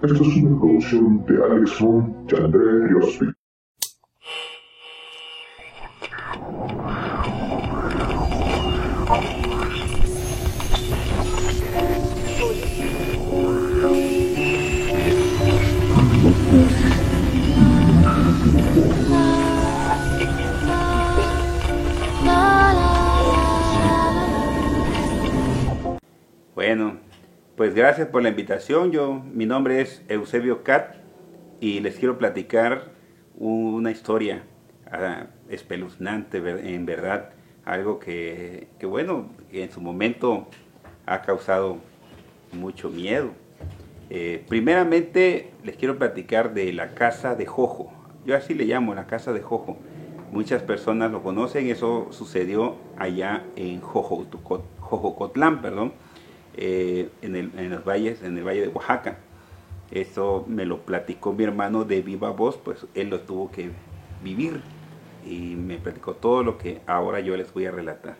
Esta es una producción de Alex Ron y André Riospi. Bueno, pues gracias por la invitación. Yo, mi nombre es Eusebio Cat y les quiero platicar una historia ah, espeluznante, en verdad, algo que, que, bueno, en su momento ha causado mucho miedo. Eh, primeramente les quiero platicar de la casa de Jojo. Yo así le llamo, la casa de Jojo. Muchas personas lo conocen, eso sucedió allá en Jojocotlán, perdón, eh, en, en los valles, en el valle de Oaxaca. Eso me lo platicó mi hermano de viva voz, pues él lo tuvo que vivir y me platicó todo lo que ahora yo les voy a relatar.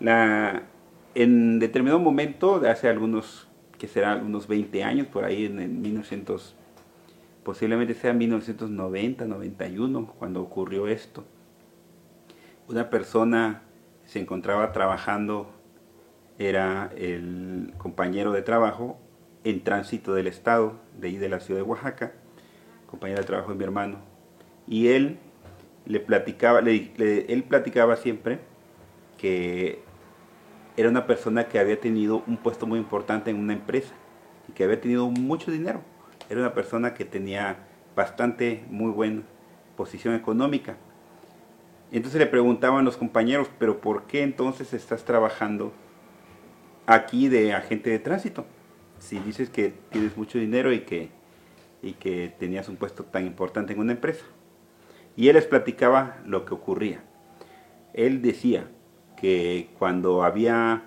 La, en determinado momento, hace algunos, que será unos 20 años, por ahí en el 1900, posiblemente sea 1990, 91, cuando ocurrió esto, una persona se encontraba trabajando, era el compañero de trabajo en tránsito del estado, de ahí de la ciudad de Oaxaca, compañero de trabajo de mi hermano, y él le platicaba, le- él platicaba siempre que era una persona que había tenido un puesto muy importante en una empresa y que había tenido mucho dinero. Era una persona que tenía bastante, muy buena posición económica. Entonces le preguntaban los compañeros, pero ¿por qué entonces estás trabajando aquí de agente de tránsito? Si dices que tienes mucho dinero y que, y que tenías un puesto tan importante en una empresa. Y él les platicaba lo que ocurría. Él decía que cuando había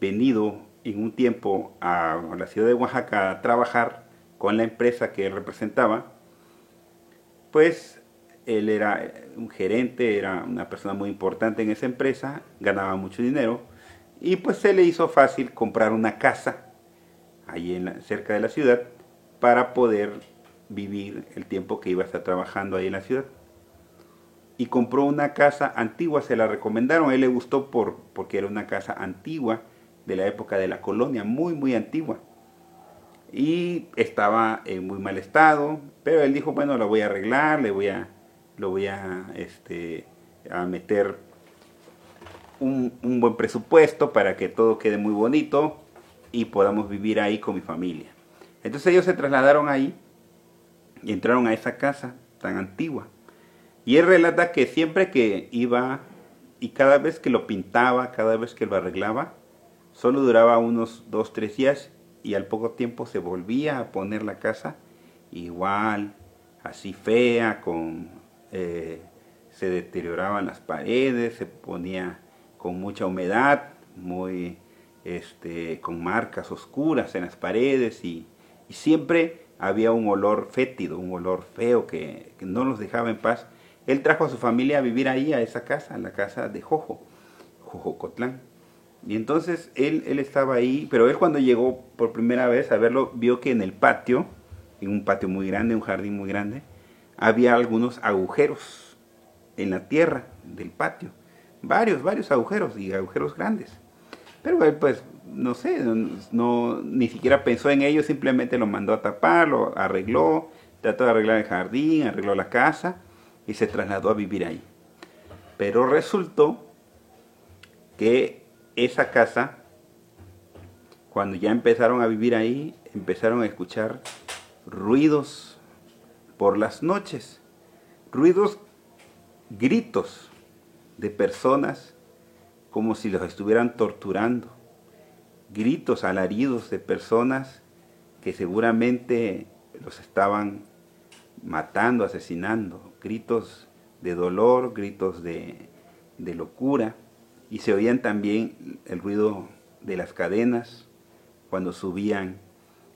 venido en un tiempo a la ciudad de Oaxaca a trabajar con la empresa que él representaba, pues él era un gerente, era una persona muy importante en esa empresa, ganaba mucho dinero y pues se le hizo fácil comprar una casa allí en la- cerca de la ciudad para poder vivir el tiempo que iba a estar trabajando ahí en la ciudad. Y compró una casa antigua, se la recomendaron, a él le gustó por, porque era una casa antigua de la época de la colonia, muy, muy antigua. Y estaba en muy mal estado, pero él dijo, bueno, lo voy a arreglar, le voy a, lo voy a, este, a meter un, buen presupuesto para que todo quede muy bonito y podamos vivir ahí con mi familia. Entonces ellos se trasladaron ahí y entraron a esa casa tan antigua. Y él relata que siempre que iba y cada vez que lo pintaba, cada vez que lo arreglaba, solo duraba unos dos, tres días y al poco tiempo se volvía a poner la casa igual, así fea, con eh, se deterioraban las paredes, se ponía con mucha humedad, muy este, con marcas oscuras en las paredes y, siempre había un olor fétido, un olor feo que, que no los dejaba en paz. Él trajo a su familia a vivir ahí, a esa casa, a la casa de Jojo, Jojocotlán. Y entonces él, él estaba ahí, pero él cuando llegó por primera vez a verlo, vio que en el patio, en un patio muy grande, un jardín muy grande, había algunos agujeros en la tierra del patio. Varios, varios agujeros y agujeros grandes. Pero él pues, no sé, no, ni siquiera pensó en ello, simplemente lo mandó a tapar, lo arregló, trató de arreglar el jardín, arregló la casa y se trasladó a vivir ahí. Pero resultó que esa casa, cuando ya empezaron a vivir ahí, empezaron a escuchar ruidos por las noches, ruidos, gritos de personas como si los estuvieran torturando, gritos, alaridos de personas que seguramente los estaban matando, asesinando, gritos de dolor, gritos de, de locura, y se oían también el ruido de las cadenas cuando subían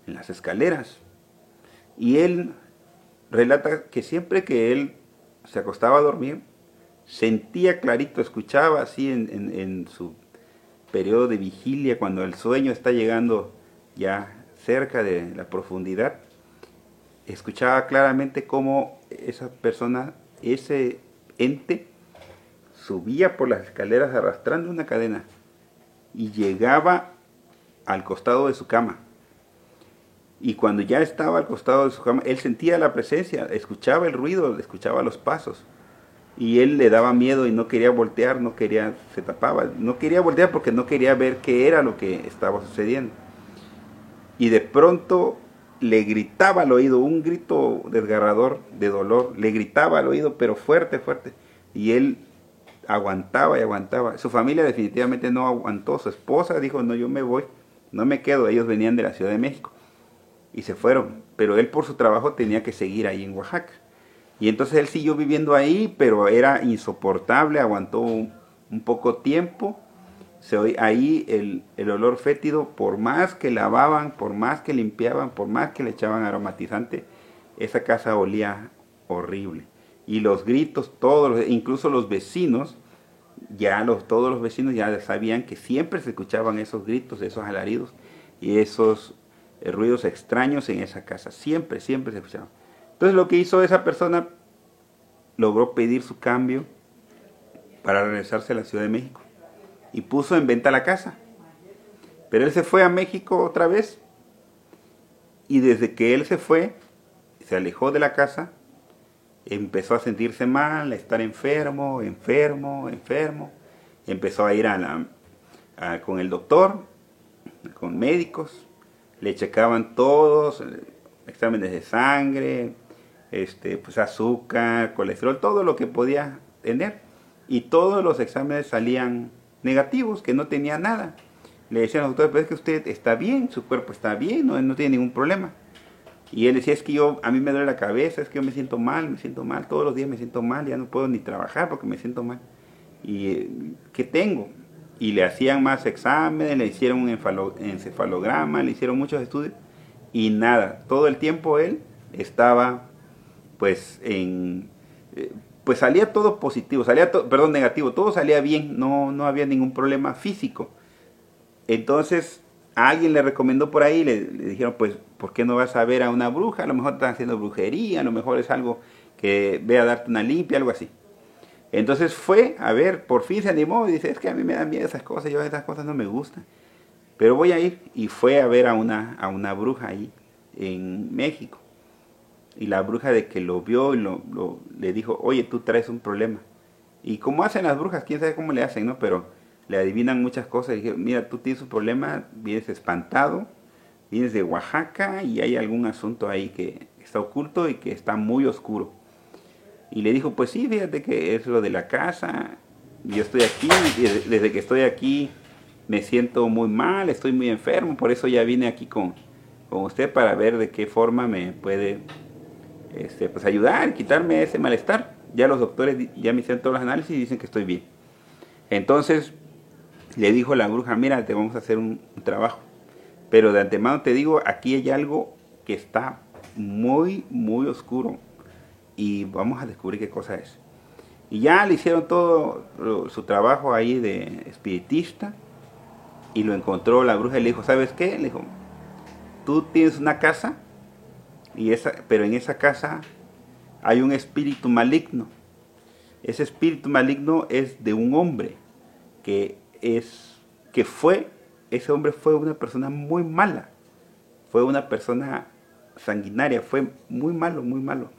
en las escaleras. Y él relata que siempre que él se acostaba a dormir, sentía clarito, escuchaba así en, su periodo de vigilia, cuando el sueño está llegando ya cerca de la profundidad, escuchaba claramente cómo esa persona, ese ente, subía por las escaleras arrastrando una cadena y llegaba al costado de su cama. Y cuando ya estaba al costado de su cama, él sentía la presencia, escuchaba el ruido, escuchaba los pasos. Y él le daba miedo y no quería voltear, no quería, se tapaba, no quería voltear porque no quería ver qué era lo que estaba sucediendo. Y de pronto le gritaba al oído, un grito desgarrador de dolor, le gritaba al oído, pero fuerte, fuerte. Y él aguantaba y aguantaba. Su familia definitivamente no aguantó. Su esposa dijo, no, yo me voy, no me quedo. Ellos venían de la Ciudad de México y se fueron. Pero él por su trabajo tenía que seguir ahí en Oaxaca. Y entonces él siguió viviendo ahí, pero era insoportable, aguantó un, poco tiempo. Se oía ahí el, el, olor fétido, por más que lavaban, por más que limpiaban, por más que le echaban aromatizante, esa casa olía horrible y los gritos, todos, incluso los vecinos, ya los, todos los vecinos ya sabían que siempre se escuchaban esos gritos, esos alaridos y esos eh, ruidos extraños en esa casa, siempre, siempre se escuchaban. Entonces lo que hizo esa persona, logró pedir su cambio para regresarse a la Ciudad de México y puso en venta la casa. Pero él se fue a México otra vez y desde que él se fue, se alejó de la casa, empezó a sentirse mal, a estar enfermo, enfermo, enfermo. Empezó a ir a la, con el doctor, con médicos, le checaban todos, eh, exámenes de sangre, este, pues azúcar, colesterol, todo lo que podía tener. Y todos los exámenes salían negativos, que no tenía nada. Le decían al doctor, pero es que usted está bien, su cuerpo está bien, no, no tiene ningún problema. Y él decía, es que yo, a mí me duele la cabeza, es que yo me siento mal, me siento mal, todos los días me siento mal, ya no puedo ni trabajar porque me siento mal. ¿Y eh, qué tengo? Y le hacían más exámenes, le hicieron un encefalograma, le hicieron muchos estudios y nada, todo el tiempo él estaba pues en... Eh, pues salía todo positivo, salía todo, perdón, negativo, todo salía bien, no, no había ningún problema físico. Entonces, a alguien le recomendó por ahí, le, le dijeron, pues ¿por qué no vas a ver a una bruja? A lo mejor están haciendo brujería, a lo mejor es algo que ve a darte una limpia, algo así. Entonces fue a ver, por fin se animó y dice, es que a mí me dan miedo esas cosas, yo esas cosas no me gustan. Pero voy a ir y fue a ver a una, a una bruja ahí en México. Y la bruja de que lo vio y lo, le dijo, oye, tú traes un problema. Y como hacen las brujas, quién sabe cómo le hacen, ¿no? Pero le adivinan muchas cosas y dije, mira, tú tienes un problema, vienes espantado, vienes de Oaxaca y hay algún asunto ahí que está oculto y que está muy oscuro. Y le dijo, pues sí, fíjate que es lo de la casa, yo estoy aquí, desde que estoy aquí me siento muy mal, estoy muy enfermo, por eso ya vine aquí con, con usted para ver de qué forma me puede este, pues ayudar, quitarme ese malestar. Ya los doctores ya me hicieron todos los análisis y dicen que estoy bien. Entonces le dijo la bruja, mira, te vamos a hacer un trabajo. Pero de antemano te digo, aquí hay algo que está muy, muy oscuro. Y vamos a descubrir qué cosa es. Y ya le hicieron todo su trabajo ahí de espiritista. Y lo encontró la bruja y le dijo, ¿sabes qué? Le dijo, tú tienes una casa, y esa, pero en esa casa hay un espíritu maligno. Ese espíritu maligno es de un hombre que es que fue ese hombre fue una persona muy mala, fue una persona sanguinaria, fue muy malo, muy malo.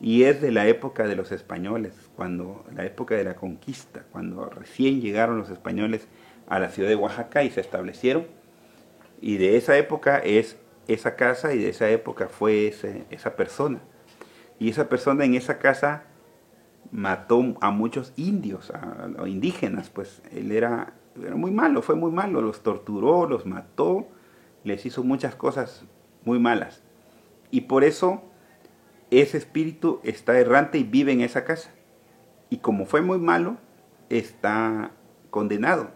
Y es de la época de los españoles, cuando la época de la conquista, cuando recién llegaron los españoles a la ciudad de Oaxaca y se establecieron. Y de esa época es esa casa y de esa época fue esa persona. Y esa persona en esa casa mató a muchos indios, indígenas, pues él era era muy malo, fue muy malo, los torturó, los mató, les hizo muchas cosas muy malas. Y por eso ese espíritu está errante y vive en esa casa. Y como fue muy malo, está condenado.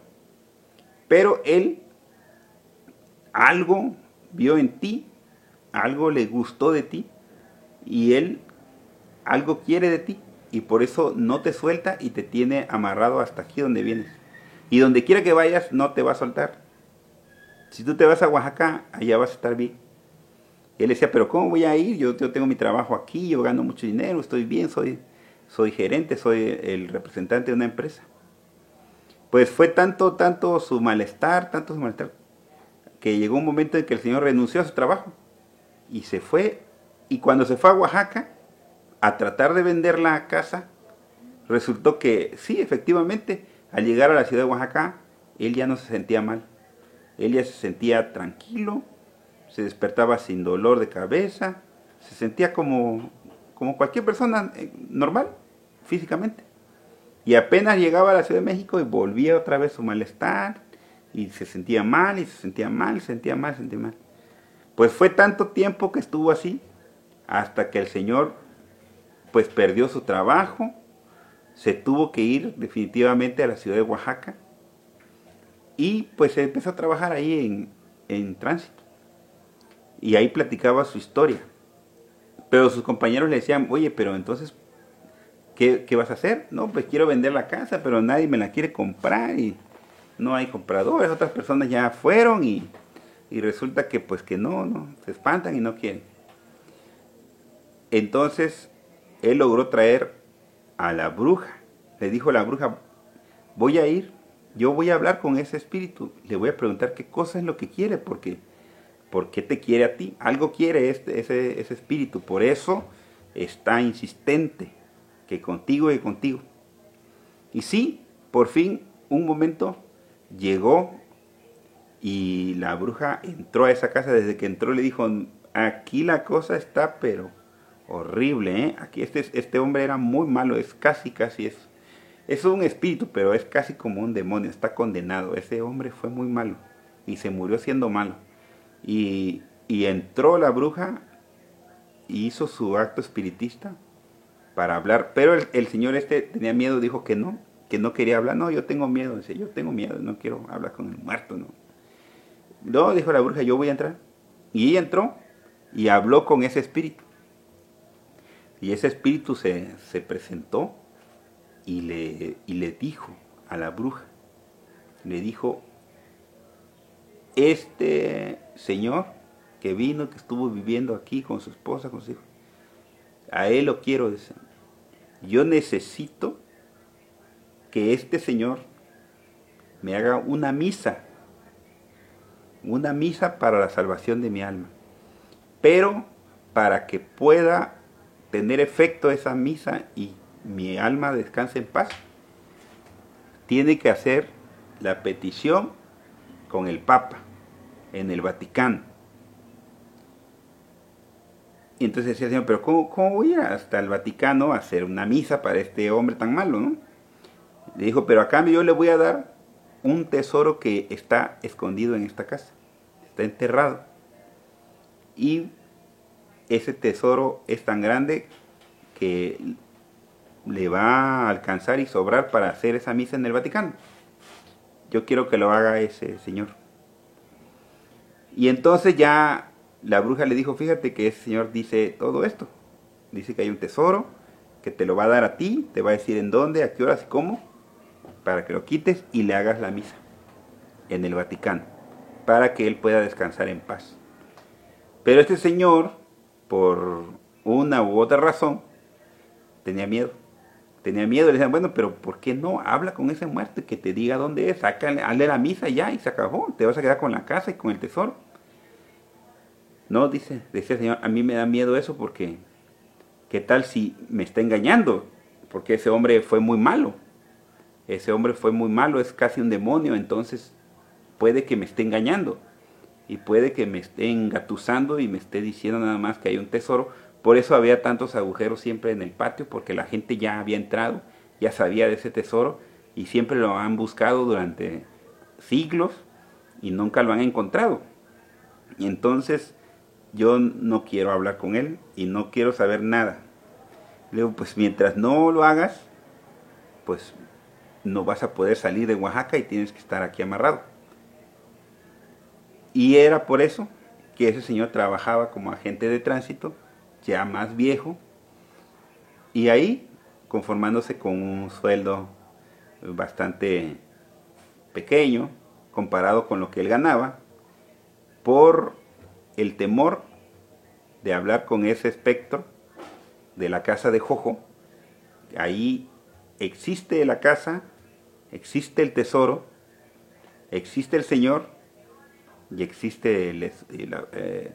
Pero él algo vio en ti, algo le gustó de ti, y él algo quiere de ti, y por eso no te suelta y te tiene amarrado hasta aquí donde vienes. Y donde quiera que vayas, no te va a soltar. Si tú te vas a Oaxaca, allá vas a estar bien. Él decía, pero ¿cómo voy a ir? Yo, yo tengo mi trabajo aquí, yo gano mucho dinero, estoy bien, soy, soy gerente, soy el representante de una empresa. Pues fue tanto, tanto su malestar, tanto su malestar, que llegó un momento en que el Señor renunció a su trabajo y se fue. Y cuando se fue a Oaxaca a tratar de vender la casa, resultó que sí, efectivamente, al llegar a la ciudad de Oaxaca, él ya no se sentía mal. Él ya se sentía tranquilo, se despertaba sin dolor de cabeza, se sentía como, como cualquier persona eh, normal, físicamente. Y apenas llegaba a la Ciudad de México y volvía otra vez su malestar, y se sentía mal, y se sentía mal, se sentía mal, se sentía mal. Pues fue tanto tiempo que estuvo así, hasta que el Señor pues perdió su trabajo, se tuvo que ir definitivamente a la ciudad de Oaxaca, y pues empezó a trabajar ahí en, en tránsito y ahí platicaba su historia. Pero sus compañeros le decían, oye, pero entonces, ¿qué, vas a hacer? No, pues quiero vender la casa, pero nadie me la quiere comprar y no hay compradores, otras personas ya fueron y, y resulta que pues que no, no, se espantan y no quieren. Entonces, él logró traer a la bruja. Le dijo a la bruja, voy a ir, yo voy a hablar con ese espíritu, le voy a preguntar qué cosa es lo que quiere, porque ¿Por qué te quiere a ti? Algo quiere este, ese, ese espíritu. Por eso está insistente que contigo y contigo. Y sí, por fin, un momento llegó y la bruja entró a esa casa. Desde que entró le dijo, aquí la cosa está pero horrible. ¿eh? Aquí este, este hombre era muy malo, es casi, casi es. Es un espíritu, pero es casi como un demonio, está condenado. Ese hombre fue muy malo y se murió siendo malo. Y, entró la bruja y hizo su acto espiritista para hablar. Pero el, señor este tenía miedo, dijo que no, que no quería hablar. No, yo tengo miedo, dice, yo tengo miedo, no quiero hablar con el muerto, no. No, dijo la bruja, yo voy a entrar. Y ella entró y habló con ese espíritu. Y ese espíritu se, se presentó y le, y le dijo a la bruja, le dijo, este señor que vino, que estuvo viviendo aquí con su esposa, con sus hijos, a él lo quiero decir. Yo necesito que este señor me haga una misa, una misa para la salvación de mi alma. Pero para que pueda tener efecto esa misa y mi alma descanse en paz, tiene que hacer la petición con el Papa en el Vaticano. Y entonces decía el Señor, pero ¿cómo, voy hasta el Vaticano a hacer una misa para este hombre tan malo? ¿no? Le dijo, pero a cambio yo le voy a dar un tesoro que está escondido en esta casa, está enterrado. Y ese tesoro es tan grande que le va a alcanzar y sobrar para hacer esa misa en el Vaticano. Yo quiero que lo haga ese señor. Y entonces ya la bruja le dijo, fíjate que ese señor dice todo esto. Dice que hay un tesoro, que te lo va a dar a ti, te va a decir en dónde, a qué horas y cómo, para que lo quites y le hagas la misa en el Vaticano, para que él pueda descansar en paz. Pero este señor, por una u otra razón, tenía miedo. Tenía miedo, le decían, bueno, pero ¿por qué no? Habla con ese muerto que te diga dónde es, sácale, hazle la misa ya y se acabó, te vas a quedar con la casa y con el tesoro. No, dice, decía el Señor, a mí me da miedo eso porque, ¿qué tal si me está engañando? Porque ese hombre fue muy malo. Ese hombre fue muy malo, es casi un demonio, entonces puede que me esté engañando. Y puede que me esté engatusando y me esté diciendo nada más que hay un tesoro, por eso había tantos agujeros siempre en el patio, porque la gente ya había entrado, ya sabía de ese tesoro y siempre lo han buscado durante siglos y nunca lo han encontrado. Y entonces yo no quiero hablar con él y no quiero saber nada. Le digo, pues mientras no lo hagas, pues no vas a poder salir de Oaxaca y tienes que estar aquí amarrado. Y era por eso que ese señor trabajaba como agente de tránsito ya más viejo, y ahí conformándose con un sueldo bastante pequeño comparado con lo que él ganaba, por el temor de hablar con ese espectro de la casa de Jojo. Ahí existe la casa, existe el tesoro, existe el Señor y existe eh,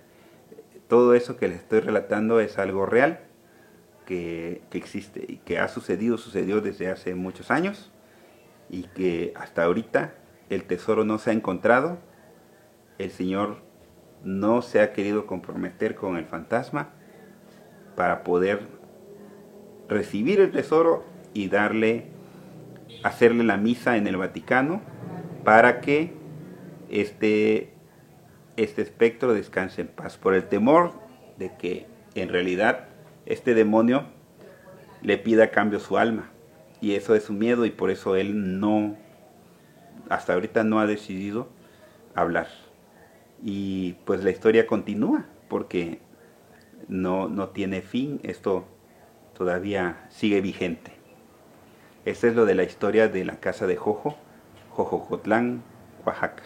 todo eso que les estoy relatando es algo real que, que, existe y que ha sucedido, sucedió desde hace muchos años y que hasta ahorita el tesoro no se ha encontrado, el Señor no se ha querido comprometer con el fantasma para poder recibir el tesoro y darle, hacerle la misa en el Vaticano para que este, este espectro descanse en paz, por el temor de que en realidad este demonio le pida a cambio su alma. Y eso es su miedo y por eso él no, hasta ahorita no ha decidido hablar. Y pues la historia continúa porque no, no tiene fin, esto todavía sigue vigente. Este es lo de la historia de la casa de Jojo, Jojocotlán, Oaxaca.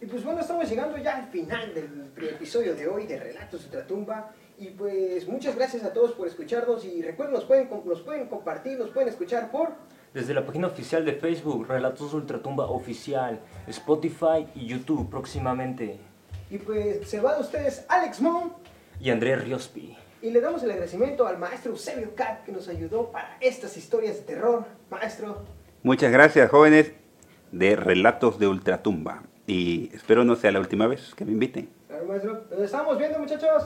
Y pues bueno, estamos llegando ya al final del episodio de hoy de Relatos de Ultratumba. Y pues muchas gracias a todos por escucharnos y recuerden, nos pueden, nos pueden compartir, nos pueden escuchar por... Desde la página oficial de Facebook, Relatos Ultratumba Oficial, Spotify y YouTube próximamente. Y pues se va de ustedes Alex Mon y Andrés Riospi. Y le damos el agradecimiento al maestro Eusebio Cat que nos ayudó para estas historias de terror. Maestro. Muchas gracias, jóvenes de Relatos de Ultratumba. Y espero no sea la última vez que me inviten. Claro, maestro. Nos estamos viendo, muchachos.